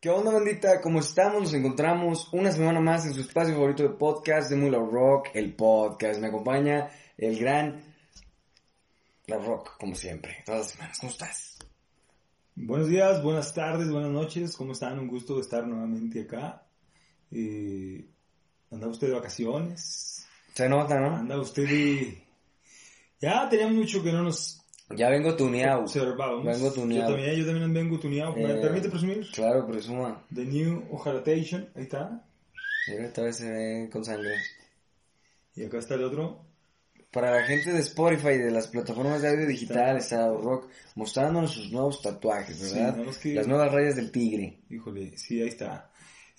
¿Qué onda, bandita? ¿Cómo estamos? Nos encontramos una semana más en su espacio favorito de podcast de Mula Rock, el podcast. Me acompaña el gran La Rock, como siempre, todas las semanas. ¿Cómo estás? Buenos días, buenas tardes, buenas noches. ¿Cómo están? Un gusto estar nuevamente acá. Eh, ¿Anda usted de vacaciones? Se nota, ¿no? ¿Anda usted de... Ya teníamos mucho que no nos Ya vengo tuneado. Vengo tuneado. Yo también, yo también vengo tuneado. ¿Me Eh, permite presumir? Claro, presuma. The New Ojalatation. Ahí está. Mira, esta vez se ve con sangre. Y acá está el otro. Para la gente de Spotify, de las plataformas de audio digital, está Rock mostrándonos sus nuevos tatuajes, ¿verdad? que- Las nuevas rayas del tigre. Híjole, sí, ahí está.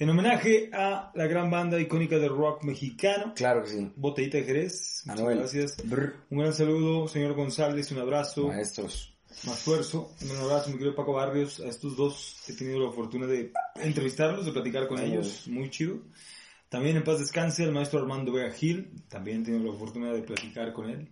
En homenaje a la gran banda icónica de rock mexicano, Claro que sí. Botellita de Jerez. Muchas Anuel. gracias. Brr, Un gran saludo, señor González, un abrazo. maestros. más esfuerzo. Un abrazo, mi querido Paco Barrios. A estos dos he tenido la fortuna de entrevistarlos, de platicar con Ay, ellos. Muy chido. También en paz descanse el maestro Armando Vega Gil. También he tenido la fortuna de platicar con él.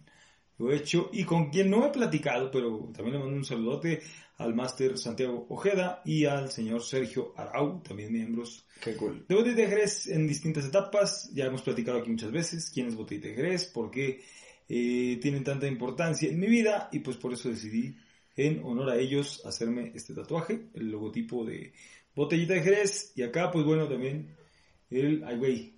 Lo he hecho. Y con quien no he platicado, pero también le mando un saludote al máster Santiago Ojeda y al señor Sergio Arau, también miembros Qué cool. de Botellita de Jerez en distintas etapas. Ya hemos platicado aquí muchas veces quién es Botellita de Jerez, por qué eh, tienen tanta importancia en mi vida y pues por eso decidí en honor a ellos hacerme este tatuaje, el logotipo de Botellita de Jerez y acá pues bueno también el... Ay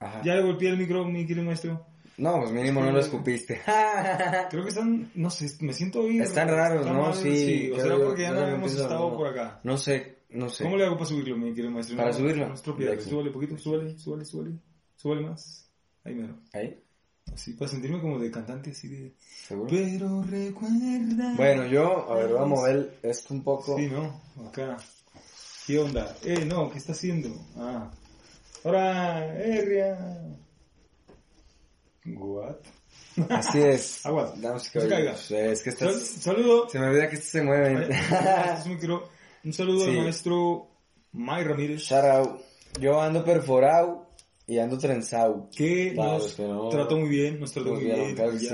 Ajá. ya le golpeé el micro, mi querido maestro. No, pues mínimo no lo escupiste. Creo que están, no sé, me siento hoy... Están raros, están ¿no? mal, Sí, o será yo- porque ya no hemos estado por acá. no sé, no sé. ¿Cómo le hago para subirlo, mi querido maestro? Para subirlo. No. De aquí. Súbale poquito, súbale, súbale, súbale. Súbale más. Ahí mero. ¿Ahí? Así, para sentirme como de cantante, así de... ¿Seguro? Pero recuerda... Bueno, yo, a ver, voy a mover esto un poco. Sí, ¿no? Acá. ¿Qué onda? Eh, no, ¿qué está haciendo? Ah. Ahora, eh. What? Así es. Agua. Damas y No se caballeros. Es que estás... saludo. Se me olvida que esto se mueve. Este es un saludo Sí. al maestro May Ramírez. Out. Yo ando perforado y ando trenzado. que Para nos que no- trató muy bien, nos trató Nos muy bien. claro ya sí.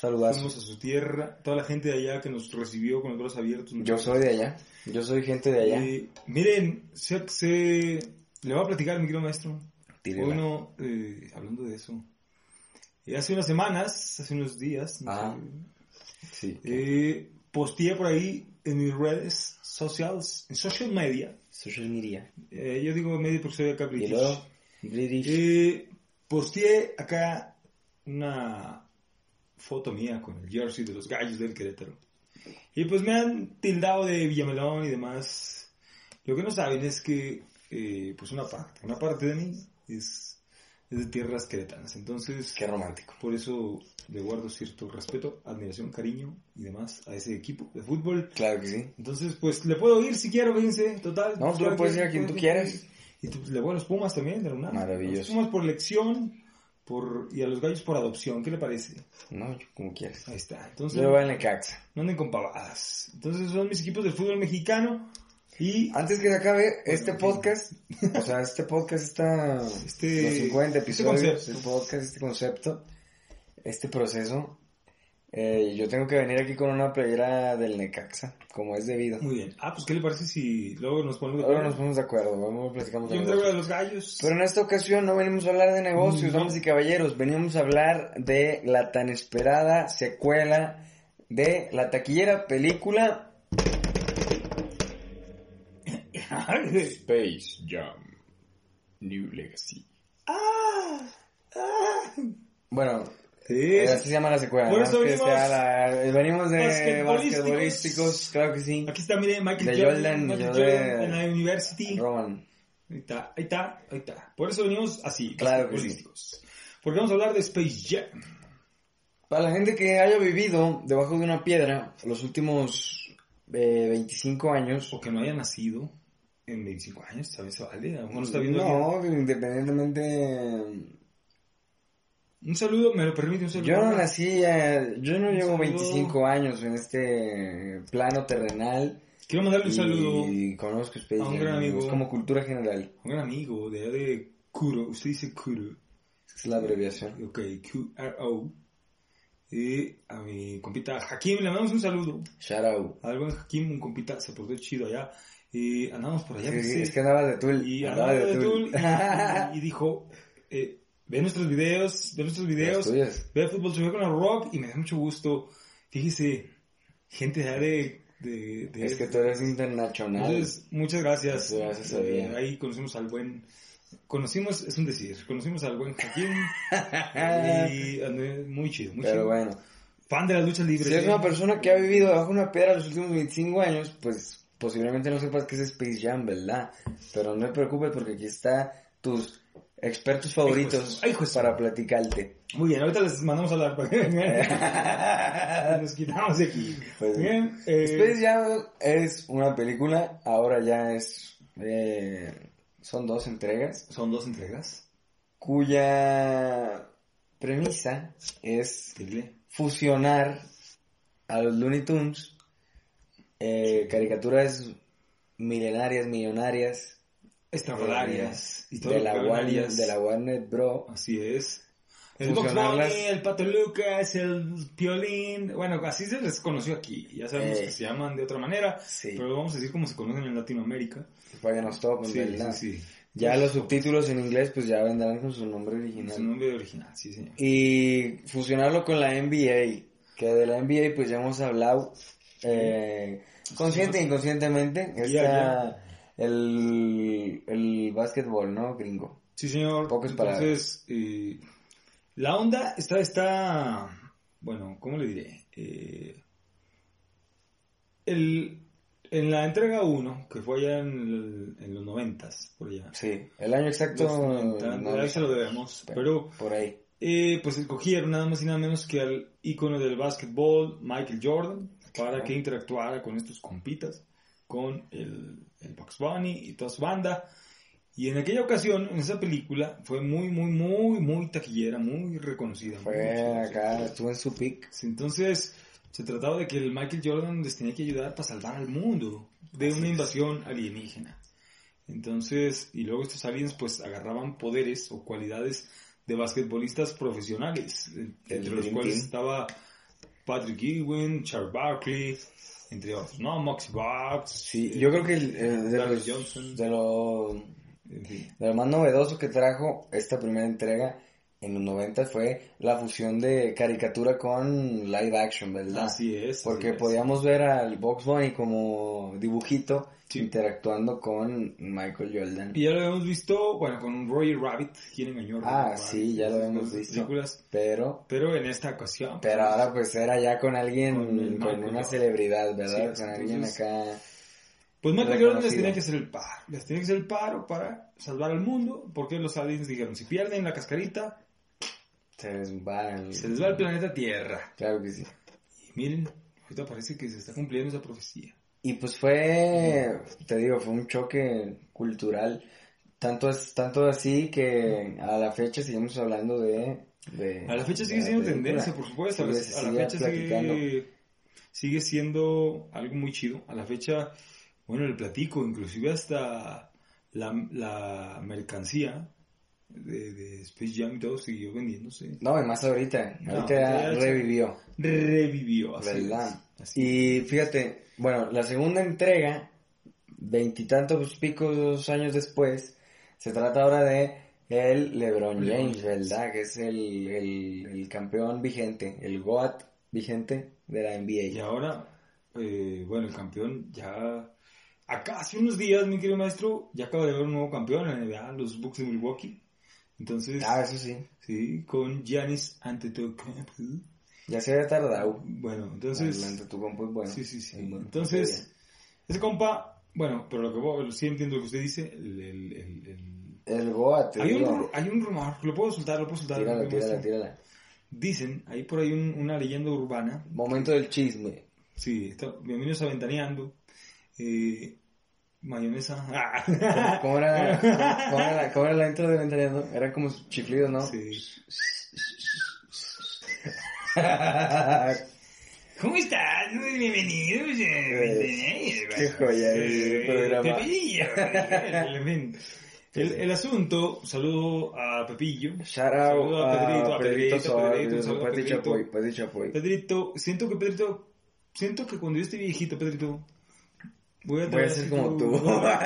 Fuimos a su tierra, toda la gente de allá que nos recibió con los brazos abiertos. Yo soy de allá. Yo soy gente de allá. Eh, miren, se, se- le voy a platicar, mi querido maestro. Bueno, eh, hablando de eso. Eh, hace unas semanas, hace unos días, no Ah. sé, Sí. eh, posteé por ahí en mis redes sociales, en social media. Social media. eh, yo digo media porque soy acá Y british. luego, British. Eh, posteé acá una foto mía con el jersey de los gallos del Querétaro. Y pues me han tildado de Villamelón y demás. Lo que no saben es que, eh, pues una parte, una parte de mí es, es de tierras queretanas. Entonces, Qué romántico. por eso le guardo cierto respeto, admiración, cariño y demás a ese equipo de fútbol. Claro que sí. Entonces, pues le puedo ir si quiero, fíjense, total. No, tú le puedes ir a quien tú quieras. Y tú, pues, le voy a los Pumas también, de la UNAM. Maravilloso. Los Pumas por elección por, y a los Gallos por adopción. ¿Qué le parece? No, yo como quieras. Ahí está. Entonces, Yo voy en Necaxa. no anden con pavadas. Entonces, son mis equipos del fútbol mexicano. Y Antes que se acabe este podcast, o sea, este podcast está Este- los 50 este episodios, concepto. este podcast, este concepto, este proceso. eh, yo tengo que venir aquí con una playera del Necaxa, como es debido. muy bien. Ah, pues, ¿qué le parece si luego nos ponemos de acuerdo? nos ponemos de acuerdo, vamos platicamos Yo de los Gallos. Pero en esta ocasión no venimos a hablar de negocios, No. damas y caballeros, venimos a hablar de la tan esperada secuela de la taquillera película Space Jam New Legacy. ah, ah. Bueno, Sí, eh, así se llama la secuela. Por eso Que venimos sea la- venimos de basquetbolísticos. claro que sí. Aquí está, mire, Michael De Jordan, Jordan, Michael en la University. Roman. Ahí está, ahí está, ahí está. Por eso venimos así, Claro que sí. Porque vamos a hablar de Space Jam. Para la gente que haya vivido debajo de una piedra los últimos eh, 25 años, O que no haya nacido en 25 años, ¿sabes? Se vale. A está viendo no, independientemente Un saludo, ¿me lo permite un saludo? Yo no nací, eh, yo no Un llevo saludo. 25 años en este plano terrenal. Quiero mandarle un saludo Y conozco a un gran amigo. como cultura general. a un gran amigo de Kuro. Usted dice Kuro. Es la abreviación. Ok, Q-R-O. Y a mi compita Hakim, le mandamos un saludo. Shout out. Al buen Hakim, un compita, se portó chido allá Y andamos por allá. Sí, sí, es que andaba de Tul. y andaba andaba de Tul y, y dijo, eh, ve nuestros videos, ve nuestros videos, ve fútbol Sofía con el rock y me da mucho gusto. Fíjese, gente de, de, de, de- Es que tú eres internacional. Entonces, muchas gracias. Gracias a Eh, ahí conocimos al buen, conocimos, es un decir, conocimos al buen Joaquín y muy chido, muy Pero chido. bueno, Fan de las luchas libres. si es ¿eh? una persona que ha vivido bajo una piedra los últimos 25 años, pues posiblemente no sepas qué es Space Jam, ¿verdad? Pero no te preocupes porque aquí está tus expertos favoritos Ay, para platicarte. Muy bien, ahorita les mandamos a hablar para que vengan. Nos quitamos de aquí. Pues, Bien, eh, Space Jam es una película, ahora ya es... eh, son dos entregas, son dos entregas. cuya premisa es fusionar a los Looney Tunes, eh, caricaturas milenarias, millonarias, y todo de la, Warner, de la Warner Bro. Así es. El Box. Bunny, el Pato Lucas, el Piolín. Bueno, así se les conoció aquí. Ya sabemos Eh. que se llaman de otra manera. Sí, Pero vamos a decir cómo se conocen en Latinoamérica. para que nos toquen, Sí, ¿verdad? sí, sí. Ya los subtítulos en inglés pues ya vendrán con su nombre Su original. nombre original, sí, señor. Y fusionarlo con la NBA, que de la NBA pues ya hemos hablado eh, consciente e inconscientemente. Está el, el básquetbol, ¿no? Gringo. Sí, señor. Pocas Entonces, eh, la onda está, está, bueno, ¿cómo le diré? Eh, el, en la entrega 1, que fue allá en, el- en los noventas, por allá. Sí, el año exacto... Los 90, no ahí se lo debemos. Pero, Por ahí. eh, pues escogieron nada más y nada menos que al ícono del básquetbol, Michael Jordan, para que interactuara con estos compitas, con el, el Bugs Bunny y toda su banda. Y en aquella ocasión, en esa película, fue muy, muy, muy, muy taquillera, muy reconocida. Fue acá, estuvo en su pick. Entonces, se trataba de que el Michael Jordan les tenía que ayudar para salvar al mundo de una invasión alienígena. Entonces, y luego estos aliens pues agarraban poderes o cualidades de basquetbolistas profesionales, El entre los cuales Team. estaba Patrick Ewing, Charles Barkley, entre otros, ¿no? Moxie Bucks. Sí, yo creo que el, de, los, Johnson. de, lo, de lo más novedoso que trajo esta primera entrega en los 90 fue la fusión de caricatura con live action, ¿verdad? Así es. Porque así es. podíamos ver al Box Bunny como dibujito Sí. interactuando con Michael Jordan. Y ya lo habíamos visto, bueno, con Roger Rabbit, quien engañó a Ah, Rabbit, sí, ya lo habíamos visto. películas. Pero, Pero en esta ocasión. pero pues, ahora pues era ya con alguien, Con una celebridad, ¿verdad? Sí, con alguien acá. Pues Michael Jordan les tenía que hacer el paro. Les tenía que hacer el paro para salvar al mundo. Porque los aliens dijeron: si pierden la cascarita, Se les va el... se les va el planeta Tierra. Claro que sí. Y miren, ahorita parece que se está cumpliendo esa profecía. Y pues fue, te digo, fue un choque cultural. Tanto es tanto así que a la fecha seguimos hablando de... de A la fecha sigue siendo tendencia, por supuesto. A la, a fecha sigue, sigue siendo algo muy chido. A la fecha, bueno, el platico, inclusive hasta la, la mercancía de, de Space Jam y todo siguió vendiéndose. No, y más ahorita. No, ahorita revivió. Revivió, así ¿Verdad? es, así Y fíjate, bueno, la segunda entrega, veintitantos picos años después, se trata ahora de el LeBron James, ¿verdad? Que es el, el, el campeón vigente, el GOAT vigente de la NBA. Y ahora, eh, bueno, el campeón ya... Acá hace unos días, mi querido maestro, ya acaba de haber un nuevo campeón en la NBA, los Bucks de Milwaukee. Entonces, Ah, eso sí. sí, con Giannis Antetokounmpo. Ya se había tardado. Bueno, entonces... Adelante, tu compo es bueno. Sí, sí, sí. Bueno. Entonces, ese compa, bueno, pero lo que sí entiendo lo que usted dice, el... el, el- el- El GOAT, te Hay, un, hay un rumor, lo puedo soltar, lo puedo soltar. Tírala, mi tírala, tírala. Dicen, hay por ahí un- una leyenda urbana Momento del chisme. Sí, está, bienvenidos a Ventaneando. Eh, mayonesa. ¿Cómo era, cómo, era la, cómo era la intro de Ventaneando? Era como chiflido, ¿no? Sí. ¿Cómo estás? Bienvenidos a. Qué joya Eh, programa. Pepillo. El, el, el asunto, saludo a Pepillo. Shout Saludo out a Pedrito, a a Pedrito Pedrito, Soa, Pedrito, Pedrito, saludo a Pedrito. Chapoy. Pedrito, siento que Pedrito, siento que cuando yo esté viejito, Pedrito, Voy a, Voy a ser como tu- tú. Voy a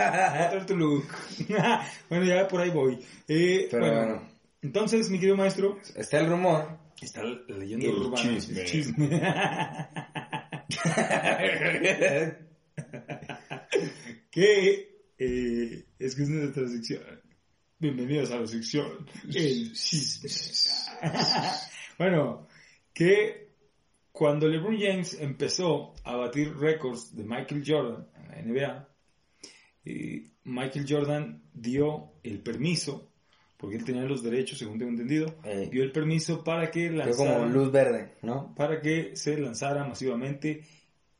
traer tu look. bueno, ya por ahí voy. Eh, Pero bueno, bueno. entonces, mi querido maestro, Está el rumor. está la leyenda El urbana. chisme. el chisme. que eh, es que es nuestra sección. Bienvenidos a la sección El chisme. bueno, que cuando LeBron James empezó a batir récords de Michael Jordan la NBA, eh, Michael Jordan dio el permiso, porque él tenía los derechos, según tengo entendido, Eh, dio el permiso para que lanzara como luz verde, ¿no? para que se lanzara masivamente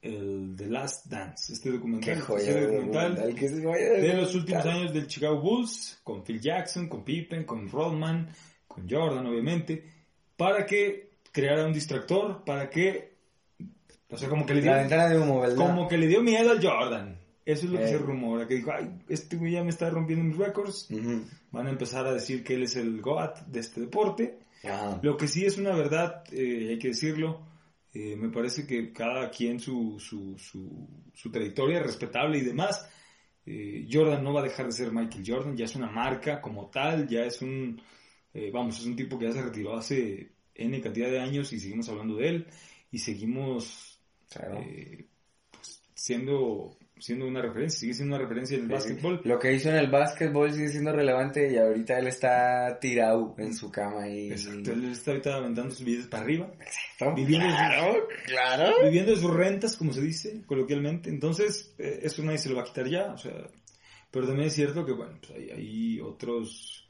el The Last Dance, este documental, joya este de documental documental, que es joya de de los últimos años del Chicago Bulls, con Phil Jackson, con Pippen, con Rodman, con Jordan, obviamente, para que creara un distractor, para que, o sea, como que le dio, La ventana de humo, ¿verdad? como que le dio miedo al Jordan. Eso es lo que Eh. se rumora, que dijo, ay, este güey ya me está rompiendo mis récords. Van a empezar a decir que él es el GOAT de este deporte. Ajá. Lo que sí es una verdad, eh, hay que decirlo, eh, me parece que cada quien su, su, su, su trayectoria es respetable y demás. Eh, Jordan no va a dejar de ser Michael Jordan, ya es una marca como tal, ya es un, eh, vamos, es un tipo que ya se retiró hace N cantidad de años y seguimos hablando de él y seguimos Claro. eh, pues, siendo, siendo una referencia, sigue siendo una referencia en el Sí, básquetbol. Lo que hizo en el básquetbol sigue siendo relevante y ahorita él está tirado en su cama y... Exacto, él está ahorita aventando sus billetes para arriba. Exacto. Viviendo en su- Claro, claro. viviendo de sus rentas, como se dice coloquialmente. Entonces, eh, eso nadie se lo va a quitar ya. O sea, pero también es cierto que, bueno, pues hay, hay otros.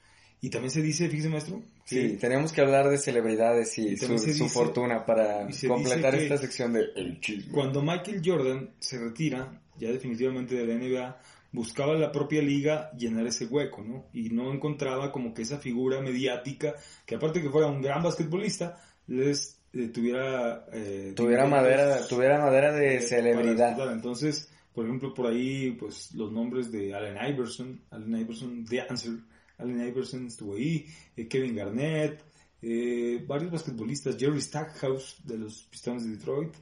Y también se dice, fíjese, maestro, que Sí, tenemos que hablar de celebridades y, Y su, se su dice- fortuna para completar dice esta sección de El Chisme. cuando Michael Jordan se retira, ya definitivamente de la NBA, buscaba la propia liga llenar ese hueco, ¿no? Y no encontraba como que esa figura mediática, que aparte que fuera un gran basquetbolista, les eh, tuviera... eh, Tuviera madera, tuviera madera de eh, celebridad. Entonces, por ejemplo, por ahí, pues los nombres de Allen Iverson, Allen Iverson, The Answer, Allen Iverson estuvo ahí, eh, Kevin Garnett, eh, varios basquetbolistas, Jerry Stackhouse de los Pistones de Detroit,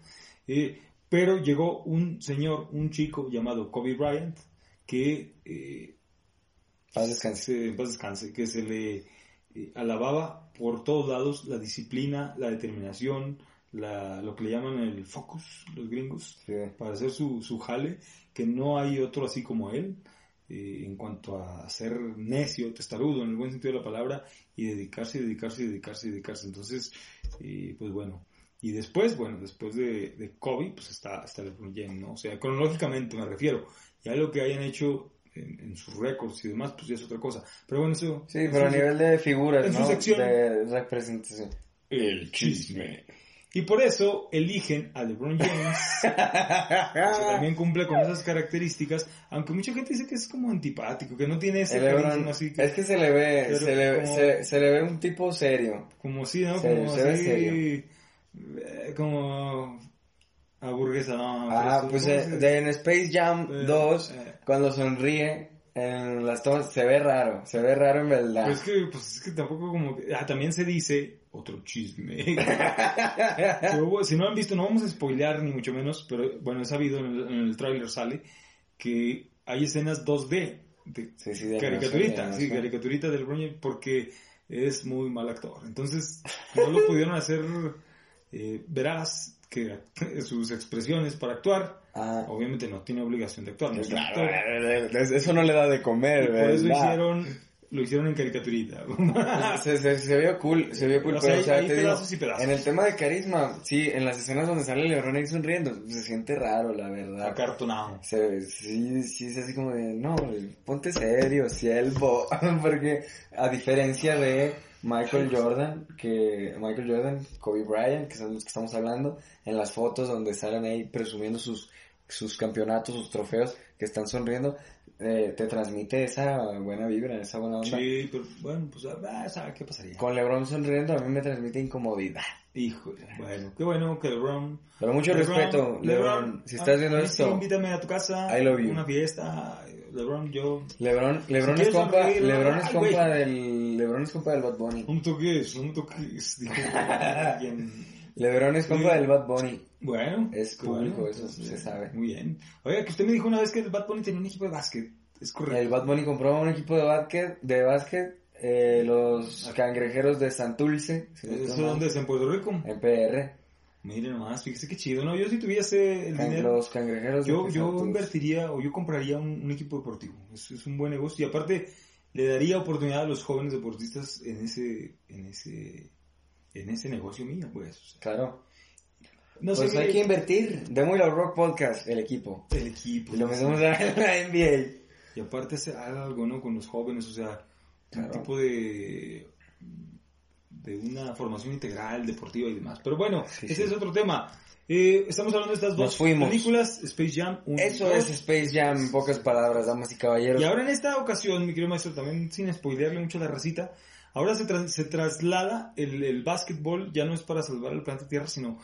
eh, pero llegó un señor, un chico llamado Kobe Bryant, que eh, Paz descanse. se, paz descanse, que se le alababa por todos lados la disciplina, la determinación, la, lo que le llaman el focus, los gringos, Sí. para hacer su, su jale, que no hay otro así como él, eh, en cuanto a ser necio, testarudo, en el buen sentido de la palabra, y dedicarse, y dedicarse, y dedicarse, dedicarse. Entonces, eh, pues bueno. Y después, bueno, después de, de Kobe, pues está, está LeBron James, ¿no? O sea, cronológicamente me refiero. Ya lo que hayan hecho en, en sus récords y demás, pues ya es otra cosa. Pero bueno, eso... Sí, pero a nivel de figuras, en su ¿no? sección- De representación. El chisme. Y por eso eligen a LeBron James, que también cumple con esas características, aunque mucha gente dice que es como antipático, que no tiene ese Lebron, así que, es que se le ve, se le, como- se, se le ve un tipo serio. como sí, ¿no? como se así, serio. eh, como aburguesa, no. Ah, pues ¿cómo eh, de, en Space Jam Eh, 2, eh. cuando sonríe en las tomas, se ve raro, se ve raro en verdad. Pues es que, pues es que tampoco como que... Ah, también se dice otro chisme. Si no han visto, no vamos a spoilear ni mucho menos, pero bueno, es sabido, en el, en el tráiler sale que hay escenas 2D de Sí, sí, de caricaturita, sí, del James porque es muy mal actor. Entonces, no lo pudieron hacer eh, veraz que sus expresiones para actuar. Ah, Obviamente no tiene obligación de actuar. no es un claro, actor. eso no le da de Y comer, por eso ¿verdad? hicieron, lo hicieron en caricaturita. Se, se, se vio cool, se vio cool, O sea, pero o sea, hay te digo, y pedazos. en el tema de carisma, sí, en las escenas donde sale LeBron ahí sonriendo, se siente raro, la verdad. Acartonado. Se, sí, sí, es así como de, no, ponte serio, siervo, porque a diferencia de Michael Jordan, que Michael Jordan, Kobe Bryant, que son los que estamos hablando, en las fotos donde salen ahí presumiendo sus, sus campeonatos, sus trofeos, que están sonriendo, eh, te transmite esa buena vibra, esa buena onda. Sí, pero bueno, pues ah, ¿sabe qué pasaría? Con LeBron sonriendo a mí me transmite incomodidad. Híjole, bueno, qué bueno que LeBron... Pero mucho LeBron, respeto, LeBron, si estás ah, viendo sí, esto, invítame a tu casa, I love you. una fiesta, LeBron, yo... LeBron, LeBron Si es compa, LeBron es ay, compa güey. del, LeBron es compa del Bad Bunny. Toques, no me toques, dijo alguien LeBron es compa del Bad Bunny. Bueno. Es público, bueno, eso se sabe. Muy bien. Oiga, que usted me dijo una vez que el Bad Bunny tenía un equipo de básquet. Es correcto. El Bad Bunny compró un equipo de básquet, de básquet eh, los cangrejeros de si estoy ¿Eso dónde es? ¿En Puerto Rico? En PR. Miren nomás, fíjese qué chido. No, yo si tuviese el Can- dinero, los cangrejeros yo, yo invertiría o yo compraría un, un equipo deportivo. Es, es un buen negocio. Y aparte, le daría oportunidad a los jóvenes deportistas en ese, en ese, en ese negocio mío, pues. O sea, Claro. no pues sé hay qué- que invertir. Muy Loud Rock Podcast, el equipo. el equipo. Y lo sí. metemos a la NBA. Y aparte hacer algo, ¿no? Con los jóvenes, o sea, Claro. un tipo de de una formación integral, deportiva y demás. Pero bueno, Sí, ese sí. es otro tema. Eh, estamos hablando de estas dos películas, Space Jam 1 Eso es Space Jam, en pocas palabras, damas y caballeros. Y ahora en esta ocasión, mi querido maestro, también sin spoilearle mucho a la racita, ahora se, tra- se traslada el, el básquetbol, ya no es para salvar el planeta Tierra, sino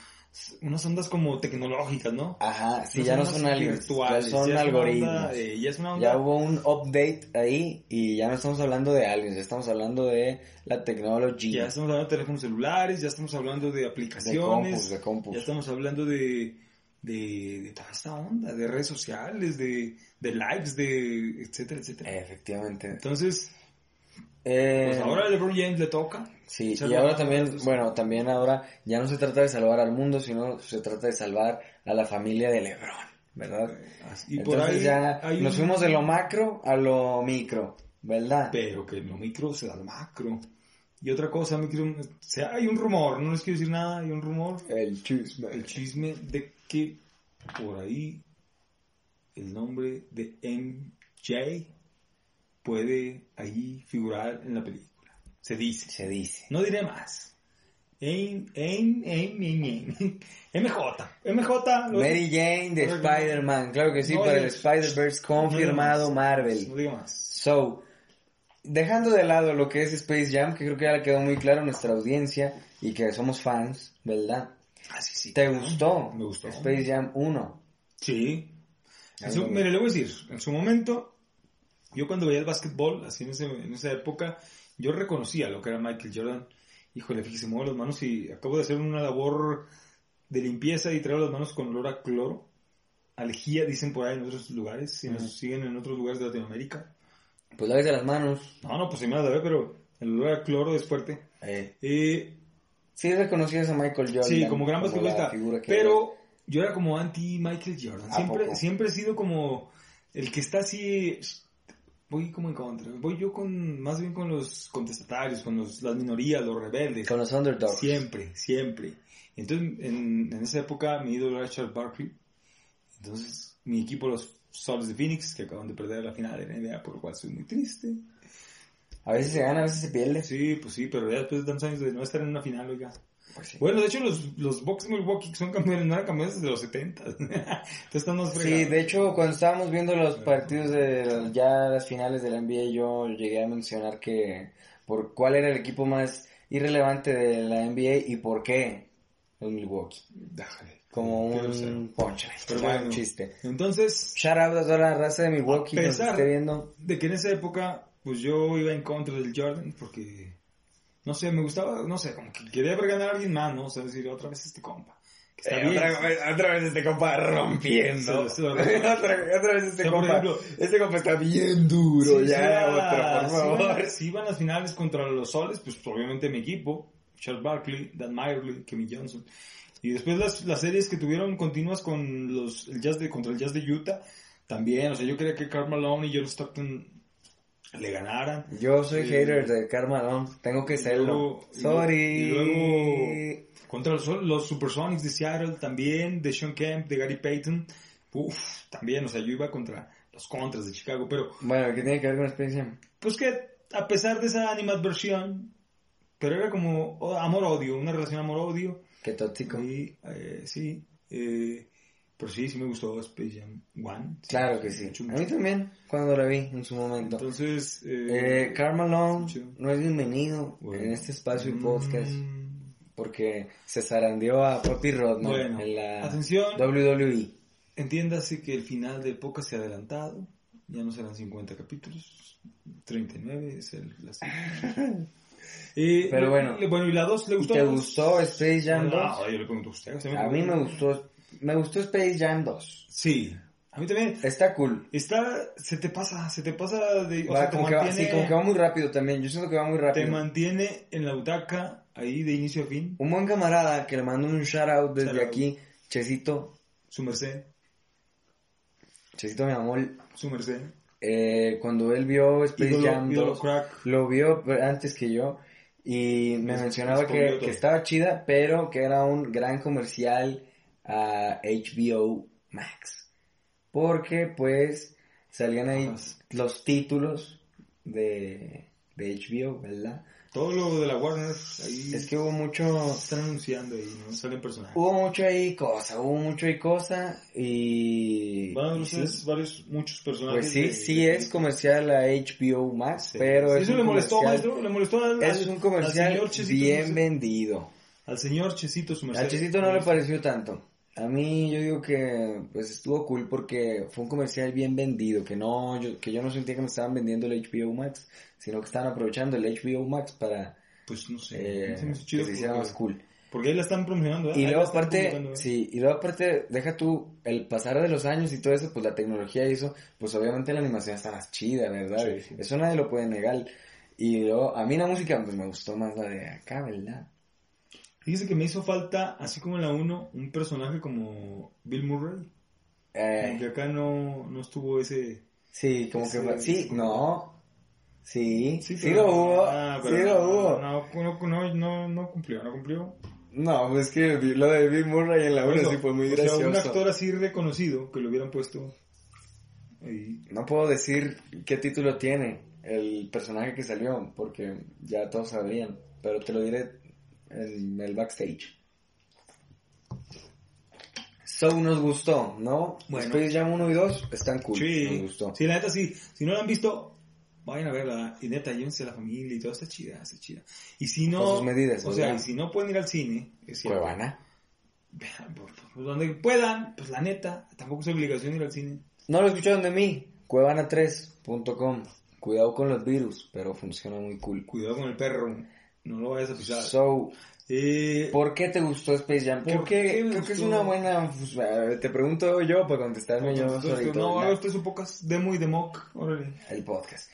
unas ondas como tecnológicas, ¿no? Ajá, sí, ya no son aliens, ya son ya algoritmos. onda, eh, ya es una onda Ya hubo un update ahí y ya no estamos hablando de aliens, ya estamos hablando de la tecnología. Ya estamos hablando de teléfonos celulares, ya estamos hablando de de aplicaciones, compus, de compus. ya estamos hablando de, de, de toda esta onda, de redes sociales, de, de likes, de etcétera, etcétera. Efectivamente. Entonces, Eh, pues ahora a LeBron James le toca. Sí, y ahora también, bueno, también ahora ya no se trata de salvar al mundo, sino se trata de salvar a la familia de Lebron, ¿verdad? Y por Entonces ahí ya hay nos un- fuimos de lo macro a lo micro, ¿verdad? Pero que lo micro se da al macro. Y otra cosa, micro, o sea, hay un rumor, no les quiero decir nada, hay un rumor, El chisme. el chisme de que por ahí el nombre de MJ puede ahí figurar en la película. Se dice. Se dice. No diré más. Aim, aim, aim, aim, aim. MJ. MJ. lo- Mary Jane de No, Spider-Man, claro que sí, no, para no, el Spider-Verse no confirmado más. Marvel. No diga más. So, dejando de lado lo que es Space Jam, que creo que ya le quedó muy claro a nuestra audiencia y que somos fans, ¿verdad? Ah, sí, sí. ¿Te gustó? Me gustó. Space Jam 1. Sí. En su- no. mire, le voy a decir, en su momento, yo cuando veía el básquetbol, así en, ese- en esa época, yo reconocía lo que era Michael Jordan. Híjole, fíjese, muevo las manos y acabo de hacer una labor de limpieza y traigo las manos con olor a cloro. Algía, dicen por ahí en otros lugares, si nos siguen en otros lugares de Latinoamérica. Pues lávese las manos. No, no, pues sí me las lavé, pero el olor a cloro es fuerte. Eh, Eh, sí reconocías a Michael Jordan. Sí, como gran basquetbolista. Pero yo era como anti Michael Jordan. ¿A Siempre, siempre he sido como el que está así. Voy como en contra. Voy yo con más bien con los contestatarios, con los, las minorías, los rebeldes. Con los underdogs. Siempre, siempre. Entonces, en, en esa época, mi ídolo era Charles Barkley. Entonces, mi equipo, los Soles de Phoenix, que acaban de perder la final de la NBA, por lo cual soy muy triste. A veces se gana, a veces se pierde. Sí, pues sí, pero ya después de tantos años de no estar en una final, oiga. Pues sí. Bueno, de hecho, los, los Bucks Milwaukee que son campeones, no eran campeones desde los 70. Entonces están más Sí, fregados. de hecho, cuando estábamos viendo los partidos de los- ya las finales de la NBA, yo llegué a mencionar que por cuál era el equipo más irrelevante de la NBA y por qué el Milwaukee. Déjale. Como un punchline, Pero bueno, un chiste. Entonces, Shout out a toda la raza de Milwaukee A que pesar- esté viendo. de que en esa época, pues yo iba en contra del Jordan porque, no sé, me gustaba, no sé, como que quería ver ganar a alguien más, ¿no? O sea, decir, otra vez este compa. Que está Eh, bien. otra, vez, otra vez este compa rompiendo. Sí, sí, sí, otra, otra vez este O sea, compa. ejemplo, este compa está bien duro. Sí, ya, otra, por sí favor. iban- Si iban las finales contra los Soles, pues obviamente mi equipo, Charles Barkley, Dan Meyerly, Kevin Johnson. Y después las, las series que tuvieron continuas con los el Jazz de contra el Jazz de Utah, también, o sea, yo quería que Karl Malone y John Stockton le ganaran. Yo soy Sí. hater de Carmalón, tengo que serlo. Sorry. y luego- Contra los, los Supersonics de Seattle también, de Sean Kemp, de Gary Payton. Uf, también, o sea, yo iba contra los contras de Chicago, pero Bueno, ¿qué tiene que ver con la experiencia? pues que a pesar de esa animadversión, pero era como amor-odio, una relación amor-odio. Qué tóxico. Y, eh, sí, eh, pero sí, sí me gustó Space Jam 1. Claro que sí. Mucho, A mucho. mí también, cuando la vi en su momento. Entonces, Eh, Karl Malone sí. no es bienvenido Bueno. en este espacio y Mm, podcast porque se zarandeó a Papi Rodman Bueno, en la atención. WWE. Entiéndase que el final del podcast se ha adelantado. Ya no serán 50 capítulos. 39 es el, la. Eh, Pero bueno. bueno, ¿y la 2 le ¿Y gustó? te gustó Space Jam 2? No, yo le pregunto a usted A mí me gustó, me gustó Space Jam 2. Sí, a mí también. Está cool. Está, se te pasa, se te pasa de... O Va, sea, te como, que va, sí, como que va muy rápido también. Yo siento que va muy te rápido. mantiene en la butaca, ahí de inicio a fin, Un buen camarada que le mando un shout out desde Shout out. aquí, Chesito. su merced, Chesito mi amor. su merced. eh, cuando él vio Space Jam ídolo 2, crack. lo vio antes que yo y me mencionaba que, que estaba chida, pero que era un gran comercial a HBO Max. Porque pues salían ahí Ajá. los títulos de, de HBO, ¿verdad? Todo lo de la Warner, ahí Es que hubo mucho... están anunciando ahí, ¿no? Salen personajes. Hubo mucho ahí cosa, hubo mucho ahí cosa y... Van a anunciar sí, varios, muchos personajes. Pues sí, de- sí de- es comercial a HBO Max, Sí. pero Sí, es Eso un le molestó, comercial- maestro, le molestó al, Es al- un al comercial señor Chesito, bien vendido. Al señor Chesito, su merced. Al Chesito no le pareció tanto. A mí yo digo que pues estuvo cool porque fue un comercial bien vendido, que no yo, que yo no sentía que me estaban vendiendo el HBO Max, sino que estaban aprovechando el HBO Max para Pues no sé, eh, se me hizo que se hiciera más cool. Porque ahí la están promocionando, ¿eh? Y luego aparte, ¿eh? sí, y luego aparte, deja tú el pasar de los años y todo eso, pues la tecnología hizo, pues obviamente la animación está más chida, ¿verdad? Sí, sí. Eso nadie lo puede negar. Y luego, a mí la música, pues me gustó más la de acá, ¿verdad? Fíjese que me hizo falta, así como en la 1, un personaje como Bill Murray. Eh, Como que acá no, no estuvo ese... Sí, como que Ese- fue- sí, no, sí, sí, pero- lo hubo, ah, sí pero lo no, hubo. No, no, no, no, no cumplió, no cumplió. No, pues que lo de Bill Murray en la 1 Por eso, sí fue muy o sea, gracioso. un actor así reconocido que lo hubieran puesto ahí. No puedo decir qué título tiene el personaje que salió, porque ya todos sabrían, pero te lo diré en el backstage. So nos gustó, ¿no? Bueno. Space Jam 1 y 2 están cool, Sí, nos gustó. sí, la neta sí. Si no la han visto, vayan a verla. Y neta, llévense a la familia y todo, está chida, está chida. Y si no, Con sus medidas, o sea, y si no pueden ir al cine, es cierto. Cuevana. Vean, por- por donde puedan, pues la neta, tampoco es obligación ir al cine. No lo escucharon de mí, cuevana3.com. Cuidado con los virus, pero funciona muy cool. Cuidado con el perro, no lo vayas a pisar. So, Eh, ¿por qué te gustó Space Jam? ¿Por Creo que, creo que es una buena... pues, te pregunto yo para contestarme yo solito. no, ¿verdad? haga usted su pocas demo y de mock, órale. El podcast.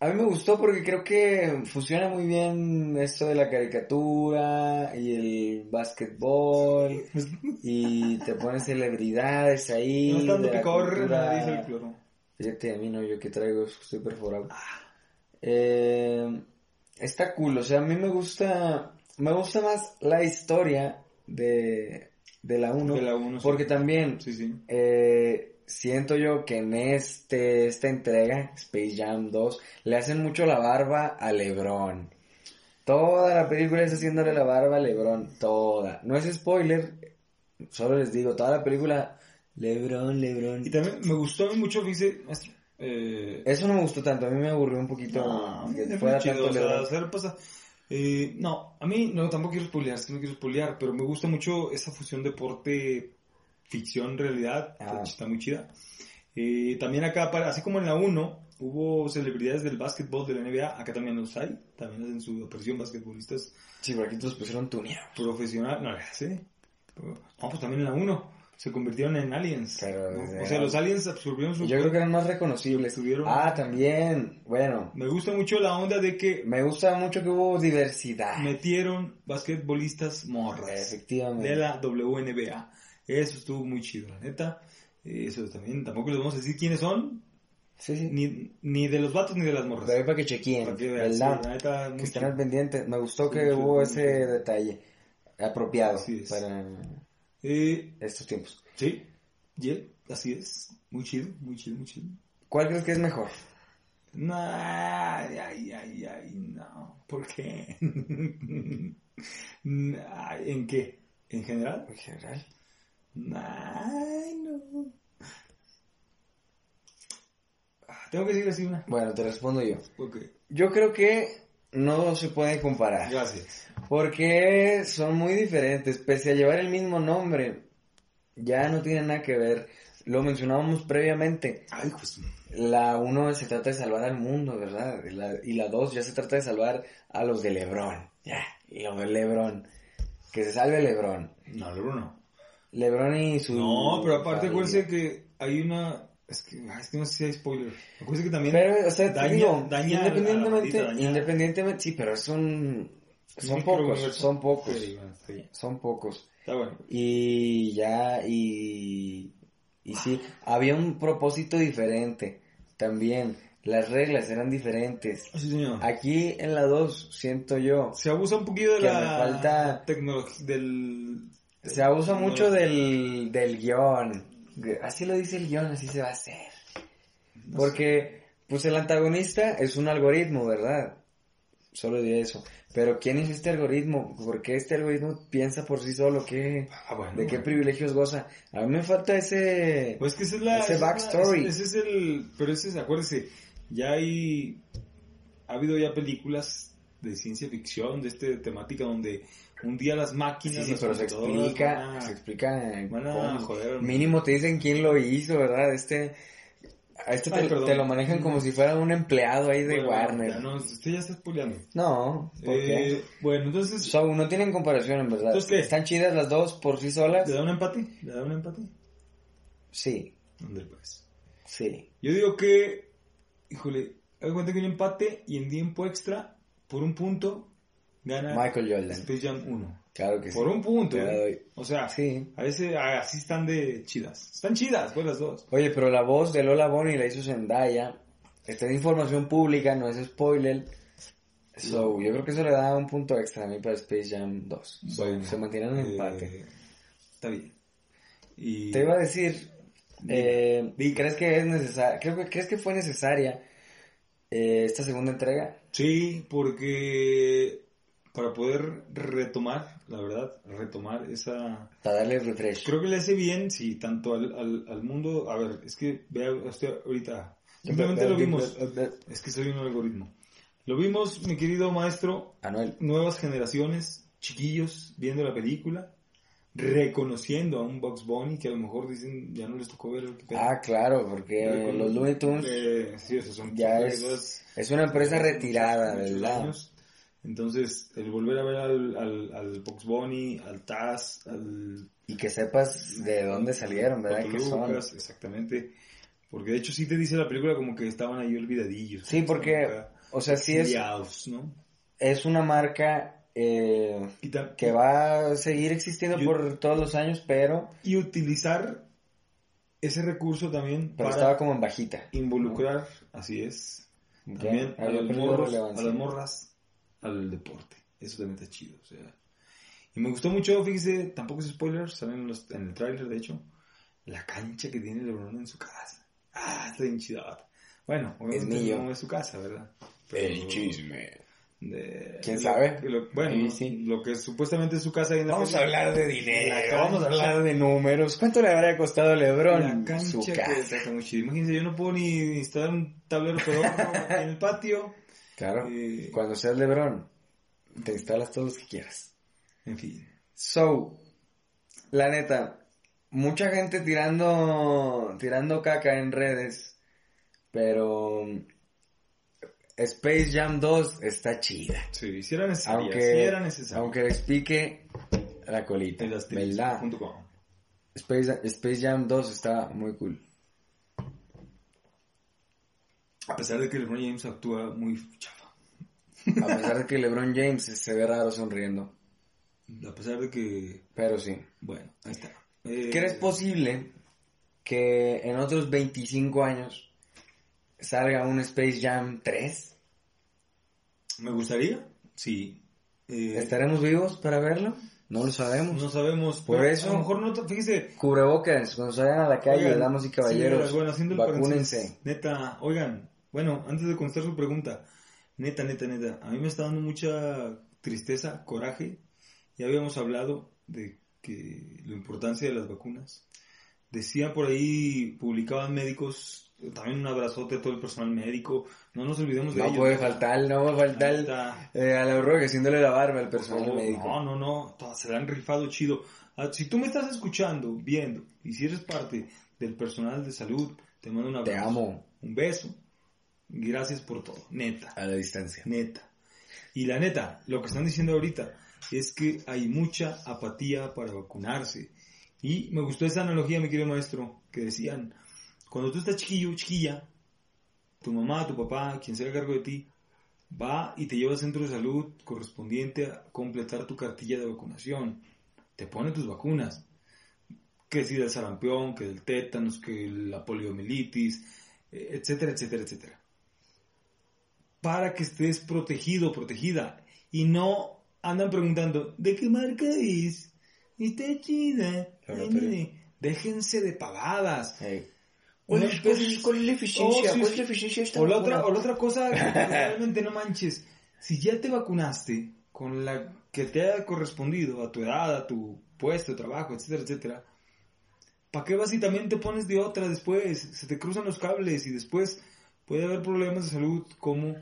A mí me gustó porque creo que fusiona muy bien esto de la caricatura y el básquetbol y te ponen celebridades ahí. no de la picor, dice el cloro. Fíjate, a mí no, yo que traigo, estoy perforado. Eh, está cool, o sea, a mí me gusta, me gusta más la historia de, de la 1. De la uno, sí. Porque también Sí, sí. eh, siento yo que en este, esta entrega, Space Jam 2, le hacen mucho la barba a LeBron. Toda la película es haciéndole la barba a LeBron, toda. No es spoiler, solo les digo, toda la película, LeBron, LeBron. Y también me gustó mucho, dice, maestro, eh, Eso no me gustó tanto, a mí me aburrió un poquito No, que fuera chido, tanto o sea, pasa- eh, no, a mí no, tampoco quiero spoilear, es que no quiero spoilear, pero me gusta mucho esa fusión deporte, ficción, realidad, Ah. está muy chida. Eh, también acá, para, así como en la 1, hubo celebridades del básquetbol de la NBA, acá también los hay, también hacen su aparición basquetbolistas Sí, por aquí te los pusieron tuneados. profesionales, no, sí, no, pues también en la 1 se convirtieron en aliens, Pero ¿no? desde- o sea, los aliens absorbieron su... Yo creo que eran más reconocibles. Estuvieron- Ah, también, bueno, Me gusta mucho la onda de que me gusta mucho que hubo diversidad. metieron basquetbolistas morras Efectivamente. de la WNBA. Eso estuvo muy chido, la neta. Eso también, tampoco les vamos a decir quiénes son, Sí, sí. ni, ni de los vatos ni de las morras. Pero para que chequeen, Para que vean, sí, ¿verdad? la neta, que estén al pendiente. Me gustó que hubo ese detalle apropiado Así es. para Eh, estos tiempos. sí, yeah, así es. Muy chido, muy chido, muy chido. ¿Cuál crees que es mejor? Nah, ay, ay, ay, no. ¿Por qué? ¿En qué? ¿En general? En general. Ay, no. Ah, Tengo que decir así una. Bueno, te respondo yo. Yo creo que no se puede comparar. Gracias. Porque son muy diferentes. Pese a llevar el mismo nombre, ya no tienen nada que ver. lo mencionábamos previamente. Ay, pues. La 1 se trata de salvar al mundo, ¿verdad? La- y la 2 ya se trata de salvar a los de Lebrón. Ya, los de Lebrón. Que se salve Lebrón. No, Lebron no. Lebrón y su... No, pero aparte, acuérdense que hay una. Es que, ay, es que no sé si hay spoiler. Acuérdense que también. Pero, o sea, daña- digo, daña la independientemente, bandita, independientemente, sí, pero son, son Sí, pocos, son pocos, Sí, son pocos. Está bueno. Y ya, y, y sí, había un propósito diferente también, las reglas eran diferentes. Sí, señor. Aquí en la 2, siento yo, Se abusa un poquito de la falta- tecnología del se abusa mucho del, del guion, así lo dice el guion, así se va a hacer. Porque, pues el antagonista es un algoritmo, ¿verdad? Solo diré eso. Pero ¿quién hizo este algoritmo? ¿Por qué este algoritmo piensa por sí solo? ¿Qué, Ah, bueno. ¿De qué privilegios goza? A mí me falta ese... Pues que esa es la. Ese esa es la- backstory. Ese, es el. Pero ese es, acuérdese, ya hay. Ha habido ya películas de ciencia ficción, de este temática, donde un día las Sí, máquinas. sí, las pero se explica, a- se explica... van a joder. Mínimo te dicen quién lo hizo, ¿verdad? Este... A este te, Ay, perdón. te lo manejan como si fuera un empleado ahí de Bueno, Warner. ya no, usted ya está spoileando. No, ¿por qué? Eh, bueno, entonces. So, no tienen comparación, en verdad. Entonces, ¿qué? ¿Están chidas las dos por sí solas? ¿Le da un empate? ¿Le da un empate? Sí, ¿Dónde pues? sí. Yo digo que, híjole, hago cuenta que un empate y en tiempo extra, por un punto, gana Michael Jordan. Space Jam 1. Claro que sí. Por un punto, ¿eh? O sea, Sí. a veces así están de chidas. Están chidas, pues las dos. Oye, pero la voz de Lola Bonnie la hizo Zendaya. Esta es información pública, no es spoiler. So, yo creo que eso le da un punto extra a mí para Space Jam 2. So, Bueno, se mantiene en eh, empate. Está bien. Y... Te iba a decir, eh. ¿crees que es necesaria, creo que, crees que fue necesaria eh, esta segunda entrega? Sí, porque para poder retomar, la verdad, retomar esa... Para darle refresh. Creo que le hace bien, sí, tanto al, al, al mundo... A ver, es que vea usted ahorita... Simplemente lo vimos. Es que soy un algoritmo. Lo vimos, mi querido maestro, Anuel. nuevas generaciones, chiquillos, viendo la película, reconociendo a un Bugs Bunny que a lo mejor dicen ya no les tocó ver. pedo. Ah, claro, porque los Looney Tunes Eh, sí, sea, son ya es, es una empresa retirada, ¿verdad? años. Entonces, el volver a ver al, al, al Bugs Bunny, al Taz, al Y que sepas de dónde salieron, ¿verdad? Que son. Exactamente. Porque de hecho sí te dice la película como que estaban ahí olvidadillos. Sí, porque, o sea, sí es, es una marca eh, que va a seguir existiendo por todos los años, pero, y utilizar ese recurso también pero para estaba como en bajita. involucrar, así es, también a los morros, las morras, al deporte. Eso también está chido, o sea. Y me gustó mucho, fíjese, tampoco es spoiler, salen en, los- en el tráiler, de hecho, la cancha que tiene LeBron en su casa. Ah, está bien chida. Bueno, obviamente no es su casa, ¿verdad? El chisme. de- ¿Quién lo- sabe? lo- bueno, Sí, sí. lo que supuestamente es su casa ahí en la Vamos a hablar de dinero, La vamos a cancha. hablar de números. ¿Cuánto le habría costado a LeBron La cancha su que casa? está muy chida. Imagínense, yo no puedo ni instalar un tablero pedorro en el patio. Claro, Eh, cuando seas LeBron, te instalas todos los que quieras. En fin. So, la neta, mucha gente tirando, tirando caca en redes, pero Space Jam 2 está chida. Sí, si era necesario. Aunque, sí era necesario. aunque les pique la colita. Space, Space Jam 2 está muy cool. A pesar de que LeBron James actúa muy chafa. A pesar de que LeBron James se ve raro sonriendo, A pesar de que... pero sí. Bueno, ahí está. Eh, ¿Crees posible que en otros 25 años salga un Space Jam 3? ¿Me gustaría? Sí. Eh, ¿Estaremos vivos para verlo? No lo sabemos. no sabemos. Por pero eso- A lo mejor no... Fíjese... Cubrebocas, cuando salgan a la calle, Oigan, damas y caballeros, sí, bueno, vacúnense. Neta, oigan, bueno, antes de contestar su pregunta, neta, neta, neta, a mí me está dando mucha tristeza, coraje. Ya habíamos hablado de que la importancia de las vacunas. Decían por ahí, publicaban médicos, también un abrazote a todo el personal médico. No nos olvidemos de No ellos. puede faltar, no puede faltar Neta. eh, a la Roque haciéndole la barba al personal médico. No, no, no, se la han rifado chido. Ah, Si tú me estás escuchando, viendo, y si eres parte del personal de salud, te mando un Te abrazo. amo Un beso. Gracias por todo, neta. a la distancia. Neta. Y la neta, lo que están diciendo ahorita es que hay mucha apatía para vacunarse. Y me gustó esa analogía, mi querido maestro, que decían, cuando tú estás chiquillo, chiquilla, tu mamá, tu papá, quien sea a cargo de ti, va y te lleva al centro de salud correspondiente a completar tu cartilla de vacunación. Te pone tus vacunas. Que si del sarampión, que del tétanos, que la poliomielitis, eh, etcétera, etcétera, etcétera para que estés protegido, protegida. Y no andan preguntando, ¿de qué marca es? Está chida. Claro, pero-. Déjense de pavadas. Hey. ¿Cuál, es, cuál es- empiecen- cuál es la eficiencia? Oh, sí, ¿Cuál es la eficiencia esta O la, otra, o la otra cosa, que realmente no manches. Si ya te vacunaste con la que te haya correspondido a tu edad, a tu puesto de trabajo, etcétera, etcétera, ¿para qué vas y también te pones de otra después? Se te cruzan los cables y después puede haber problemas de salud como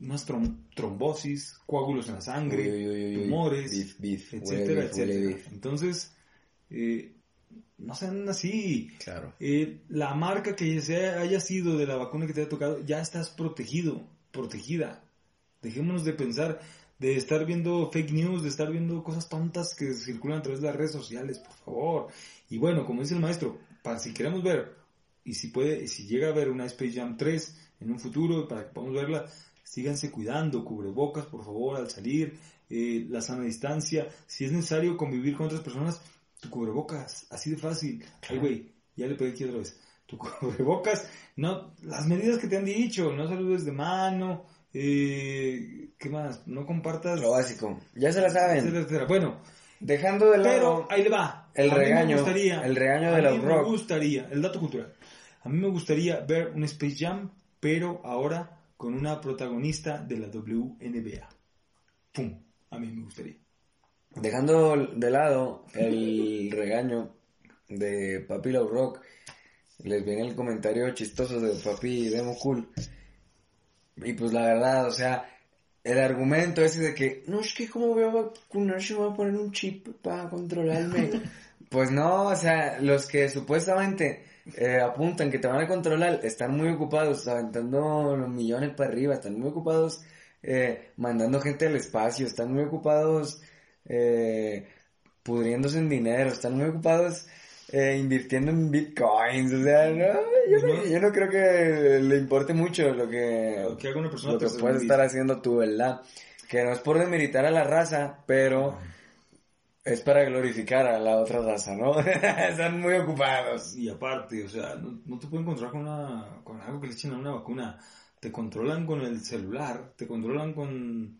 unas trom- trombosis, coágulos en la sangre, Uy, uy, uy, uy. tumores, Beef, etcétera, beef, etcétera. Entonces, eh, no sean así. Claro. Eh, la marca que sea, haya sido de la vacuna que te haya tocado, ya estás protegido, protegida. Dejémonos de pensar, de estar viendo fake news, de estar viendo cosas tontas que circulan a través de las redes sociales, por favor. Y bueno, como dice el maestro, para si queremos ver, y si puede, y si llega a haber una Space Jam 3 en un futuro, para que podamos verla, síganse cuidando, cubrebocas, por favor, al salir, eh, la sana distancia, si es necesario convivir con otras personas, tu cubrebocas, así de fácil. Ay, güey, ya le pegué aquí otra vez. Tu cubrebocas, no, las medidas que te han dicho, no saludes de mano, eh, ¿qué más? No compartas, Lo básico. Ya se la saben. etcétera. Bueno, Dejando de lado pero ahí le va. el A mí me regaño, gustaría- el regaño a de mí los me gustaría, el dato cultural. A mí me gustaría ver un Space Jam, pero ahora con una protagonista de la WNBA. Pum, a mí me gustaría. Dejando de lado el regaño de Papi Love Rock, les viene el comentario chistoso de Papi Demo Cool. Y pues la verdad, o sea, el argumento ese de que, no, es que cómo voy a vacunar si me voy a poner un chip para controlarme. pues no, o sea, los que supuestamente eh, apuntan que te van a controlar están muy ocupados aventando los millones para arriba, están muy ocupados eh, mandando gente al espacio, están muy ocupados eh, pudriéndose en dinero, están muy ocupados eh, invirtiendo en bitcoins, o sea, no, yo, no, yo no creo que le importe mucho lo que, Lo que haga una persona lo que tercermundista. puedes estar haciendo tú, ¿verdad? Que no es por demeritar a la raza, pero es para glorificar a la otra raza, ¿no? Están muy ocupados. Y aparte, o sea, no, no te pueden encontrar con, una, con algo que le echen a una vacuna. Te controlan con el celular, te controlan con,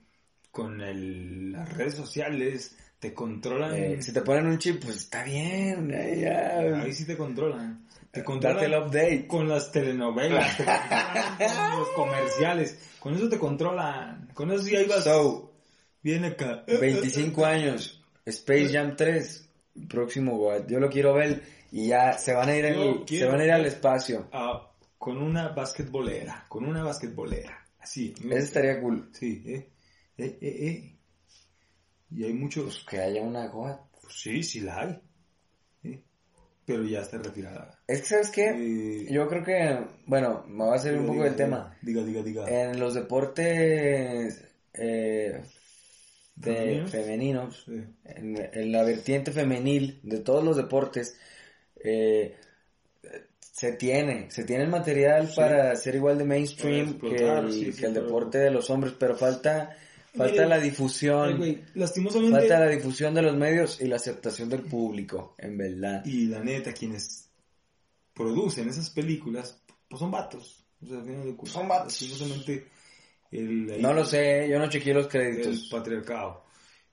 con el- las redes sociales, te controlan... Eh, si te ponen un chip, pues está bien, eh, ya. Ahí sí te controlan. Te Date controlan el update. con las telenovelas, te controlan con los comerciales. Con eso te controlan. Con eso sí ahí vas. So, Viene acá. 25 años, Space Jam 3, próximo God. Yo lo quiero ver y ya se van a ir, al- se van a ir al espacio. Con una basquetbolera. Con una basquetbolera. Así. Eso estaría cool. Sí, eh. Eh, eh, eh. Y hay muchos. Que haya una God. Pues sí, sí la hay. Eh, Pero ya está retirada. Es que, ¿sabes qué? Eh, Yo creo que, bueno, me va a salir un diga, poco del diga, tema. Diga, diga, diga. En los deportes eh, de ¿Femeninos? femeninos, Sí. en, en la vertiente femenil de todos los deportes, eh, se tiene, se tiene el material Sí. para ser igual de mainstream Para que explotar, el, sí, que el deporte de los hombres, pero falta, falta la difusión, güey, lastimosamente. falta la difusión de los medios y la aceptación del público, en verdad. Y la neta, quienes producen esas películas, pues son vatos. O sea, de Son vatos. lastimosamente, el, No lo sé, yo no chequeé los el créditos. patriarcado.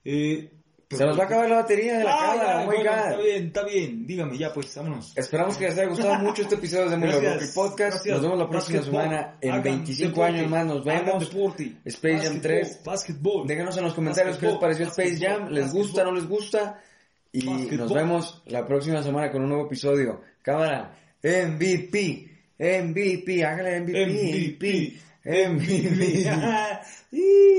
Eh, pero- Se nos va a acabar la batería de la Ah, cámara, ya, bueno. Está bien, está bien. Dígame ya, pues, vámonos. Esperamos que les haya gustado mucho este episodio de Muy el Podcast. gracias. Nos vemos la próxima semana. En hagan 25 deporte, años más nos vemos. deporte, Space Jam básquetbol, 3. Básquetbol. Déjenos en los comentarios qué les pareció Space Jam. ¿Les gusta no les gusta? Y nos vemos la próxima semana con un nuevo episodio. Cámara, MVP, MVP, hágale MVP, MVP, MVP. Y-